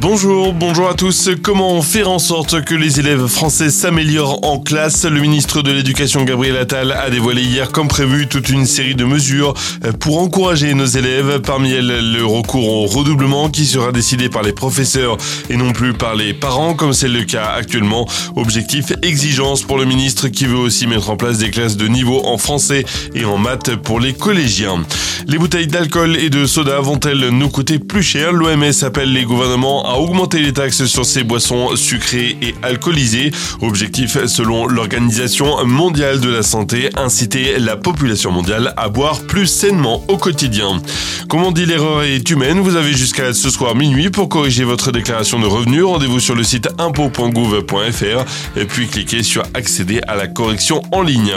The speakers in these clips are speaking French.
Bonjour, bonjour à tous. Comment faire en sorte que les élèves français s'améliorent en classe? Le ministre de l'Éducation Gabriel Attal a dévoilé hier comme prévu toute une série de mesures pour encourager nos élèves. Parmi elles, le recours au redoublement qui sera décidé par les professeurs et non plus par les parents comme c'est le cas actuellement. Objectif exigence pour le ministre qui veut aussi mettre en place des classes de niveau en français et en maths pour les collégiens. Les bouteilles d'alcool et de soda vont-elles nous coûter plus cher? L'OMS appelle les gouvernements augmenter les taxes sur ces boissons sucrées et alcoolisées. Objectif, selon l'Organisation mondiale de la santé, inciter la population mondiale à boire plus sainement au quotidien. Comme on dit, l'erreur est humaine. Vous avez jusqu'à ce soir minuit pour corriger votre déclaration de revenus. Rendez-vous sur le site impôt.gouv.fr et puis cliquez sur accéder à la correction en ligne.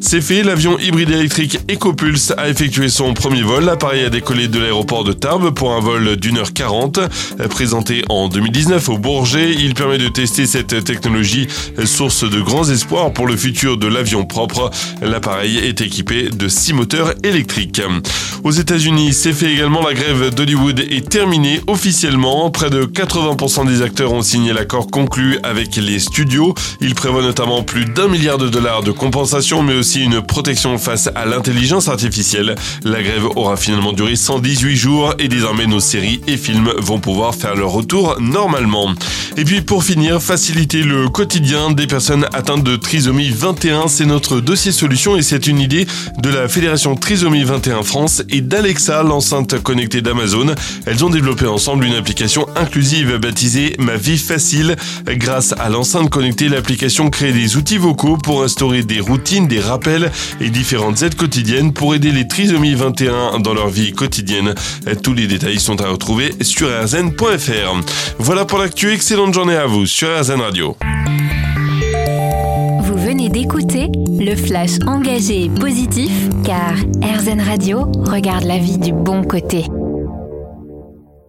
C'est fait, l'avion hybride électrique EcoPulse a effectué son premier vol. L'appareil a décollé de l'aéroport de Tarbes pour un vol d'une heure quarante. Présenté en 2019 au Bourget. Il permet de tester cette technologie, source de grands espoirs pour le futur de l'avion propre. L'appareil est équipé de six moteurs électriques. Aux États-Unis, c'est fait également. La grève d'Hollywood est terminée officiellement. Près de 80% des acteurs ont signé l'accord conclu avec les studios. Il prévoit notamment plus d'un milliard de dollars de compensation, mais aussi une protection face à l'intelligence artificielle. La grève aura finalement duré 118 jours et désormais nos séries et films vont pouvoir faire leur retour normalement. Et puis pour finir, faciliter le quotidien des personnes atteintes de trisomie 21, c'est notre dossier solution et c'est une idée de la Fédération Trisomie 21 France et d'Alexa, l'enceinte connectée d'Amazon. Elles ont développé ensemble une application inclusive baptisée Ma vie facile. Grâce à l'enceinte connectée, l'application crée des outils vocaux pour instaurer des routines, des rappels et différentes aides quotidiennes pour aider les trisomies 21 dans leur vie quotidienne. Tous les détails sont à retrouver sur rzn.fr. Voilà pour l'actu, excellente journée à vous sur RZN Radio. Vous venez d'écouter le flash engagé et positif car RZN Radio regarde la vie du bon côté.